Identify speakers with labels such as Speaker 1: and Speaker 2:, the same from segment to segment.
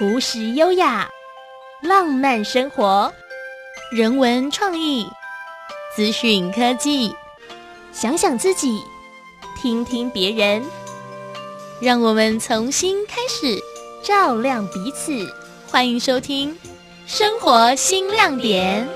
Speaker 1: 朴实优雅，浪漫生活，人文创意，资讯科技，想想自己，听听别人，让我们重新开始，照亮彼此。欢迎收听《生活新亮点》。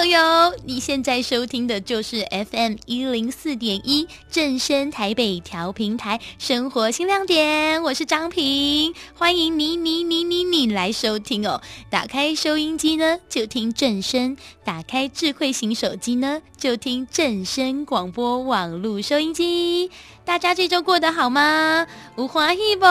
Speaker 1: 朋友，你现在收听的就是 FM 一零四点一正声台北调频台生活新亮点，我是张平，欢迎你你你你你来收听哦。打开收音机呢，就听正声；打开智慧型手机呢，就听正声广播网络收音机。大家这周过得好吗？有欢喜不？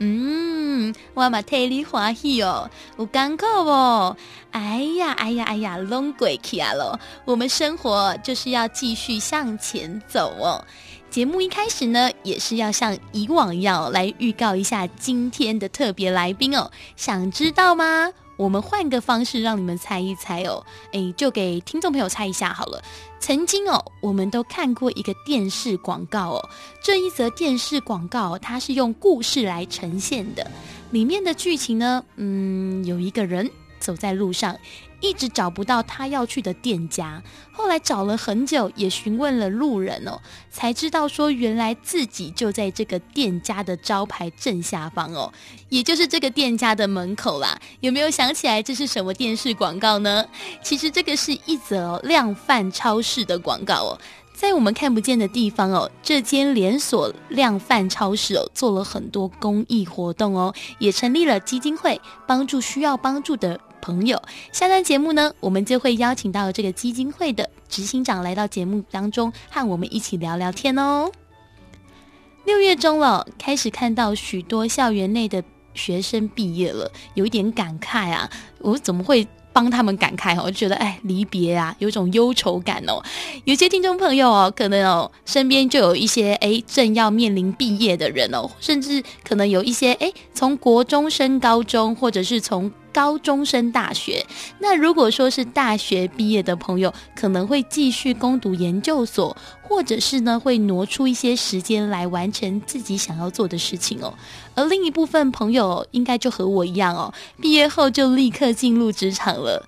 Speaker 1: 嗯，我嘛替你欢喜哦。有艰苦不？哎呀，哎呀，哎呀，拢过去啊喽。我们生活就是要继续向前走哦。节目一开始呢，也是要像以往一样来预告一下今天的特别来宾哦。想知道吗？我们换个方式让你们猜一猜哦，诶，就给听众朋友猜一下好了。曾经哦，我们都看过一个电视广告哦，这一则电视广告它是用故事来呈现的，里面的剧情呢，嗯，有一个人走在路上。一直找不到他要去的店家，后来找了很久，也询问了路人哦，才知道说原来自己就在这个店家的招牌正下方哦，也就是这个店家的门口啦。有没有想起来这是什么电视广告呢？其实这个是一则量贩超市的广告哦，在我们看不见的地方哦，这间连锁量贩超市哦做了很多公益活动哦，也成立了基金会，帮助需要帮助的。朋友，下段节目呢，我们就会邀请到这个基金会的执行长来到节目当中，和我们一起聊聊天哦。六月中了，开始看到许多校园内的学生毕业了，有一点感慨啊，我怎么会帮他们感慨？我就觉得，哎，离别啊，有种忧愁感哦。有些听众朋友哦，可能哦，身边就有一些哎，正要面临毕业的人哦，甚至可能有一些哎，从国中升高中，或者是从高中升大学，那如果说是大学毕业的朋友，可能会继续攻读研究所，或者是呢会挪出一些时间来完成自己想要做的事情哦。而另一部分朋友应该就和我一样哦，毕业后就立刻进入职场了。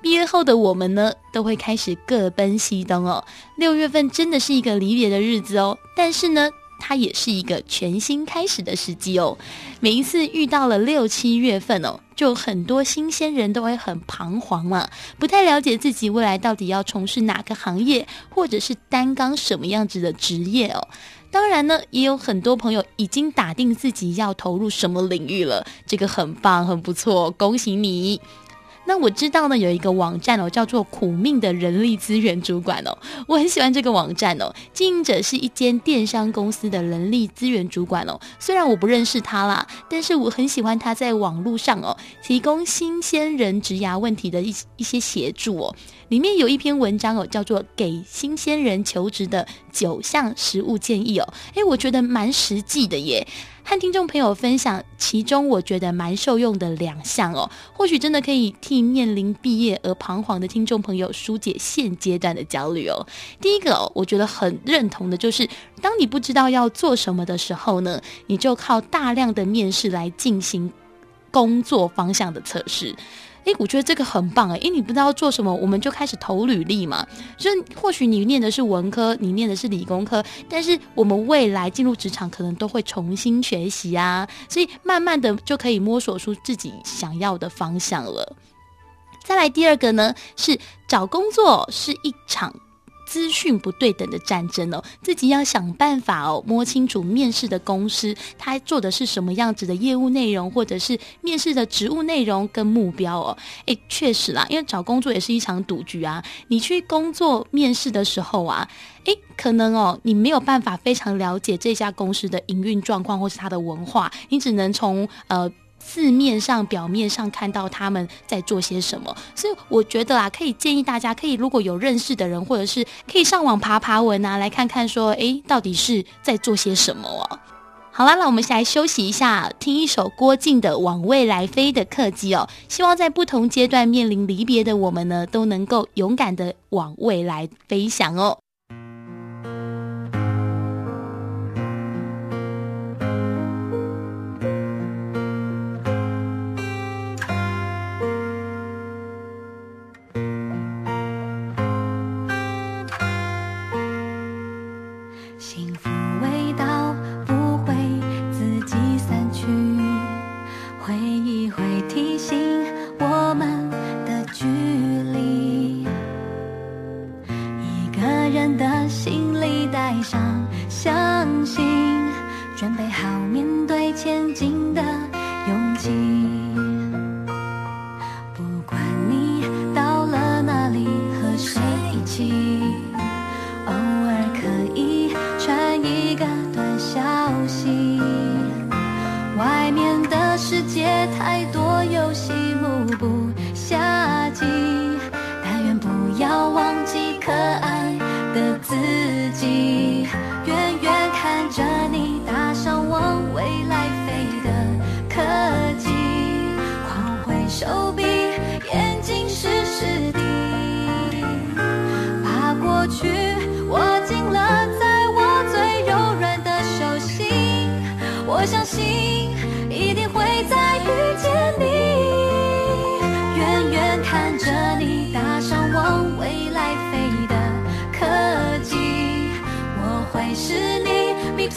Speaker 1: 毕业后的我们呢，都会开始各奔西东哦。六月份真的是一个离别的日子哦，但是呢。它也是一个全新开始的时机哦。每一次遇到了六七月份哦，就很多新鲜人都会很彷徨嘛，不太了解自己未来到底要从事哪个行业，或者是担当什么样子的职业哦。当然呢，也有很多朋友已经打定自己要投入什么领域了，这个很棒，很不错，恭喜你。那我知道呢，有一个网站哦，叫做“苦命的人力资源主管”哦，我很喜欢这个网站哦。经营者是一间电商公司的人力资源主管哦。虽然我不认识他啦，但是我很喜欢他在网络上哦，提供新鲜人职涯问题的一一些协助哦。里面有一篇文章哦，叫做《给新鲜人求职的九项实务建议》哦。诶，我觉得蛮实际的耶。和听众朋友分享其中我觉得蛮受用的两项哦，或许真的可以替面临毕业而彷徨的听众朋友疏解现阶段的焦虑哦。第一个哦，我觉得很认同的就是，当你不知道要做什么的时候呢，你就靠大量的面试来进行工作方向的测试。诶，我觉得这个很棒诶，因为你不知道做什么，我们就开始投履历嘛。所以或许你念的是文科，你念的是理工科，但是我们未来进入职场可能都会重新学习啊，所以慢慢的就可以摸索出自己想要的方向了。再来第二个呢，是找工作是一场。资讯不对等的战争哦，自己要想办法哦，摸清楚面试的公司，他做的是什么样子的业务内容，或者是面试的职务内容跟目标哦。诶，确实啦，因为找工作也是一场赌局啊。你去工作面试的时候啊，诶，可能哦，你没有办法非常了解这家公司的营运状况或是它的文化，你只能从呃。
Speaker 2: 字面上、表面上看到他们在做些什么，所以我觉得啊，可以建议大家，可以如果有认识的人，或者是可以上网爬爬文啊，来看看说，诶，到底是在做些什么哦。好啦，那我们先来休息一下，听一首郭静的《往未来飞》的客机哦。希望在不同阶段面临离别的我们呢，都能够勇敢的往未来飞翔哦。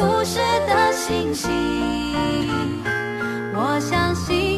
Speaker 2: 故事的星星，我相信。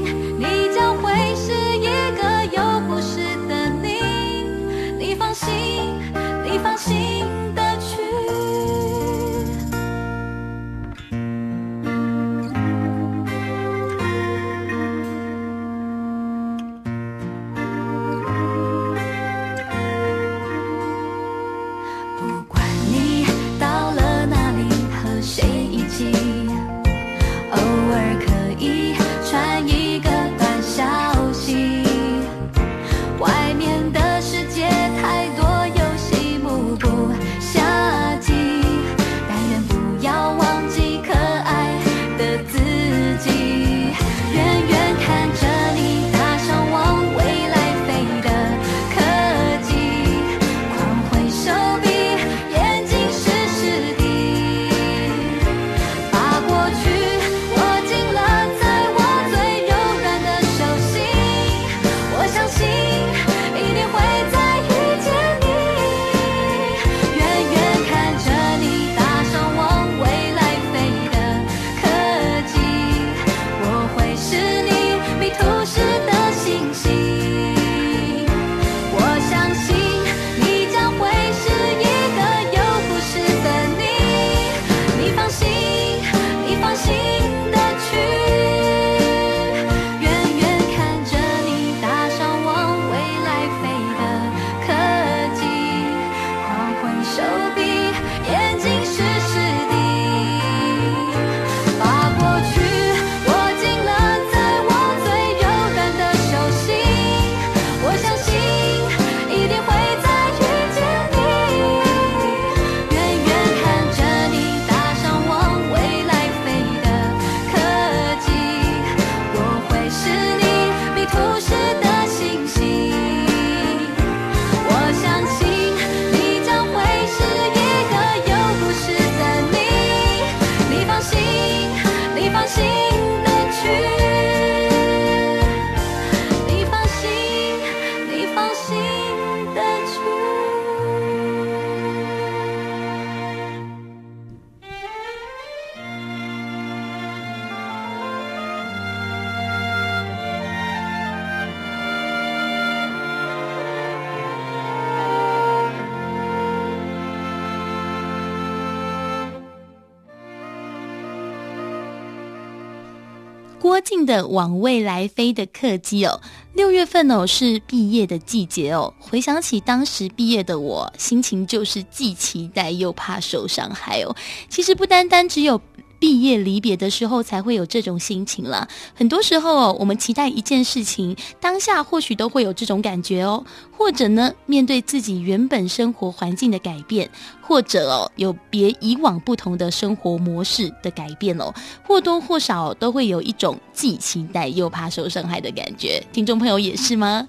Speaker 2: 郭靖的《往未来飞》的客机哦，六月份哦是毕业的季节哦。回想起当时毕业的我，心情就是既期待又怕受伤害哦。其实不单单只有
Speaker 1: 毕业离别的时候才会有这种心情了。很多时候哦，我们期待一件事情，当下或许都会有这种感觉哦。或者呢，面对自己原本生活环境的改变，或者哦，有别以往不同的生活模式的改变哦，或多或少都会有一种既期待又怕受伤害的感觉。听众朋友也是吗？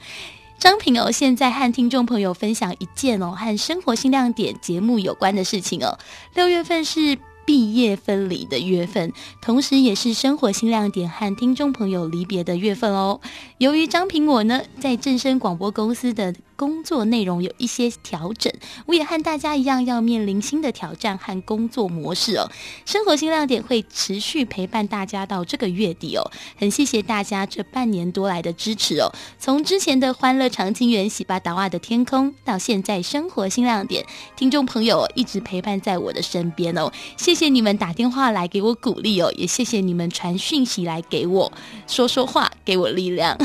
Speaker 1: 张平哦，现在和听众朋友分享一件哦，和生活新亮点节目有关的事情哦。六月份是毕业分离的月份，同时也是生活新亮点和听众朋友离别的月份哦。由于张平我呢，在正声广播公司的。工作内容有一些调整，我也和大家一样要面临新的挑战和工作模式哦。生活新亮点会持续陪伴大家到这个月底哦，很谢谢大家这半年多来的支持哦。从之前的欢乐长青园、喜巴达瓦的天空，到现在生活新亮点，听众朋友一直陪伴在我的身边哦。谢谢你们打电话来给我鼓励哦，也谢谢你们传讯息来给我说说话，给我力量。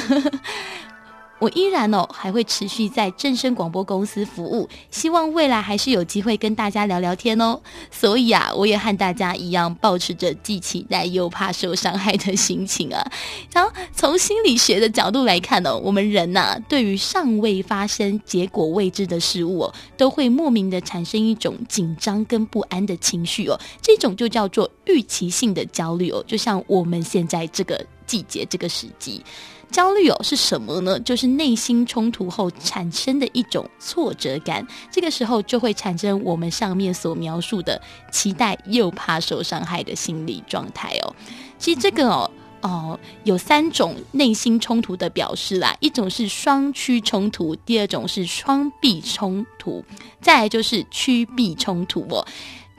Speaker 1: 我依然哦，还会持续在正声广播公司服务，希望未来还是有机会跟大家聊聊天哦。所以啊，我也和大家一样，抱持着既期待又怕受伤害的心情啊。然后从心理学的角度来看哦，我们人呐、对于尚未发生、结果未知的事物哦，都会莫名的产生一种紧张跟不安的情绪哦。这种就叫做预期性的焦虑哦，就像我们现在这个季节、这个时机。焦虑哦是什么呢？就是内心冲突后产生的一种挫折感，这个时候就会产生我们上面所描述的期待又怕受伤害的心理状态哦。其实这个哦哦有三种内心冲突的表示啦，一种是双趋冲突，第二种是双避冲突，再来就是趋避冲突哦。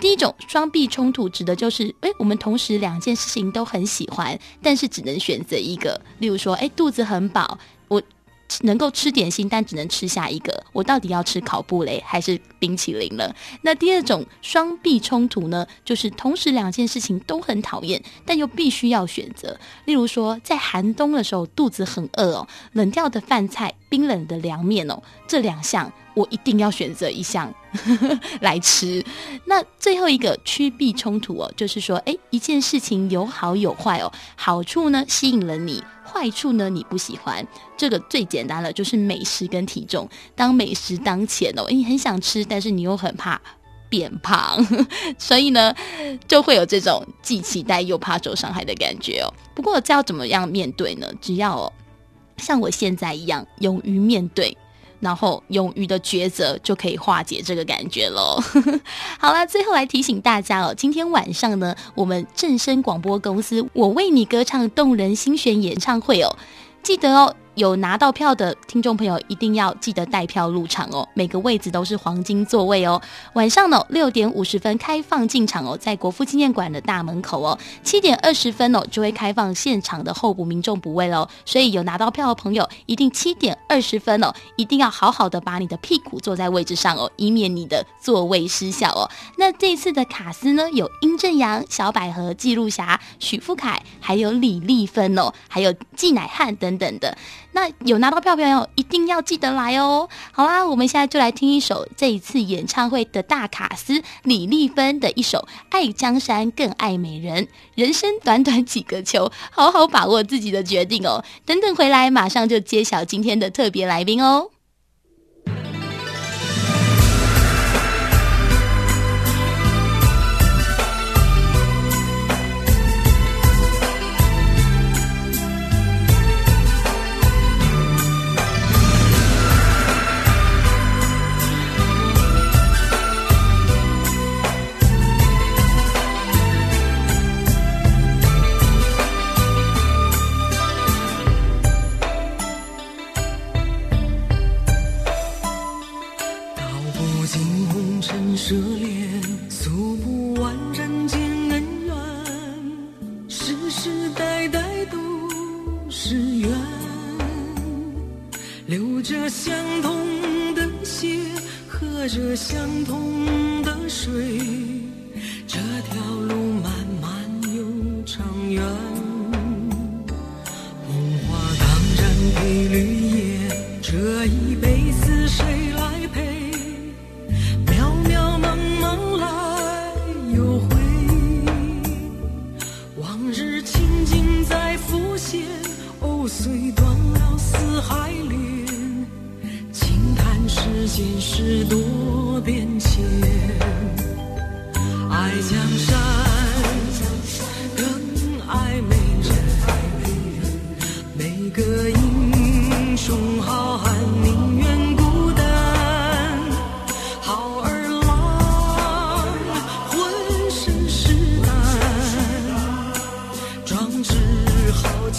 Speaker 1: 第一种双臂冲突指的就是，哎，我们同时两件事情都很喜欢，但是只能选择一个。例如说，哎，肚子很饱，能够吃点心，但只能吃下一个。我到底要吃烤布雷还是冰淇淋了？那第二种双避冲突呢，就是同时两件事情都很讨厌，但又必须要选择。例如说，在寒冬的时候，肚子很饿哦，冷掉的饭菜、冰冷的凉面哦，这两项。我一定要选择一项 来吃。那最后一个趋避冲突哦，就是说，诶，一件事情有好有坏哦，好处呢吸引了你，坏处呢你不喜欢。这个最简单的就是美食跟体重。当美食当前哦，你很想吃，但是你又很怕变胖，所以呢，就会有这种既期待又怕受伤害的感觉哦。不过这要怎么样面对呢？只要，像我现在一样，勇于面对。然后勇于的抉择就可以化解这个感觉喽。好了，最后来提醒大家哦，今天晚上呢，我们正声广播公司“我为你歌唱动人心弦”演唱会哦，记得哦。有拿到票的听众朋友，一定要记得带票入场哦。每个位置都是黄金座位哦。晚上呢，六点五十分开放进场哦，在国父纪念馆的大门口哦。七点二十分哦，就会开放现场的候补民众补位喽。所以有拿到票的朋友，一定七点二十分哦，一定要好好的把你的屁股坐在位置上哦，以免你的座位失效哦。那这次的卡司呢，有殷正阳、小百合、记录侠、许富凯，还有李丽芬哦，还有纪乃汉等等的。那有拿到票票友，一定要记得来哦。好啦，我们现在就来听一首这一次演唱会的大卡司李丽芬的一首《爱江山更爱美人》。人生短短几个秋，好好把握自己的决定哦。等等回来，马上就揭晓今天的特别来宾哦。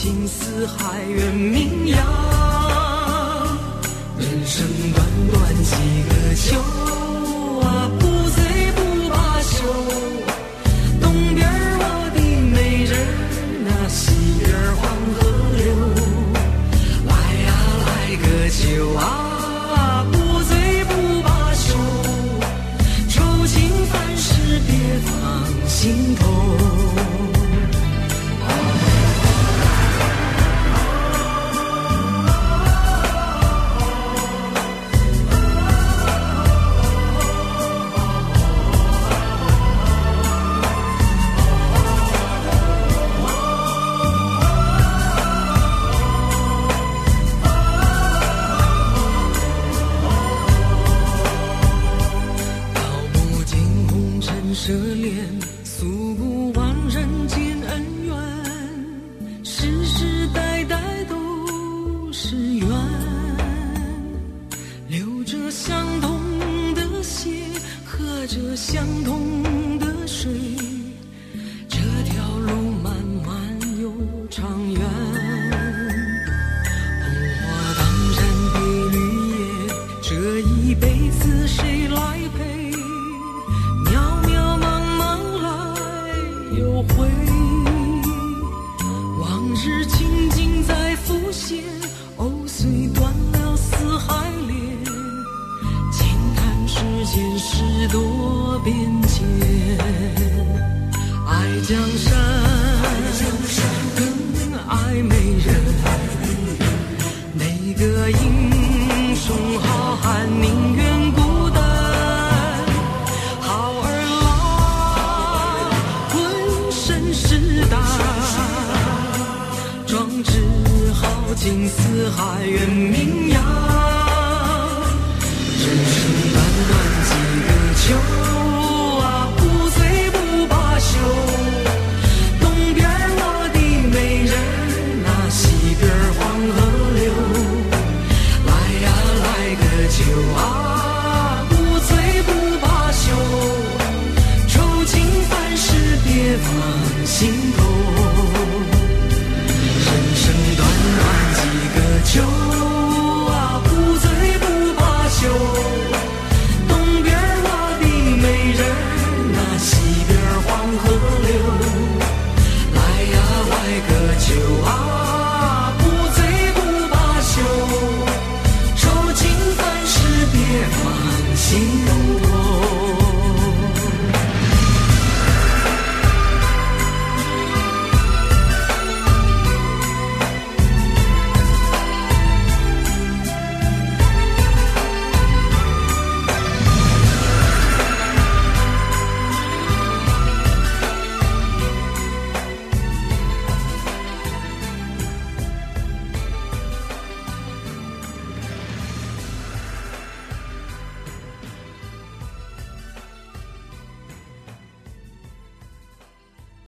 Speaker 3: 情似海，远名扬。人生短短几个秋。相同的血喝着相同的水。江山更爱美人哪个英雄好汉宁愿孤单。好儿郎浑身是胆壮志豪情四海远名扬 you.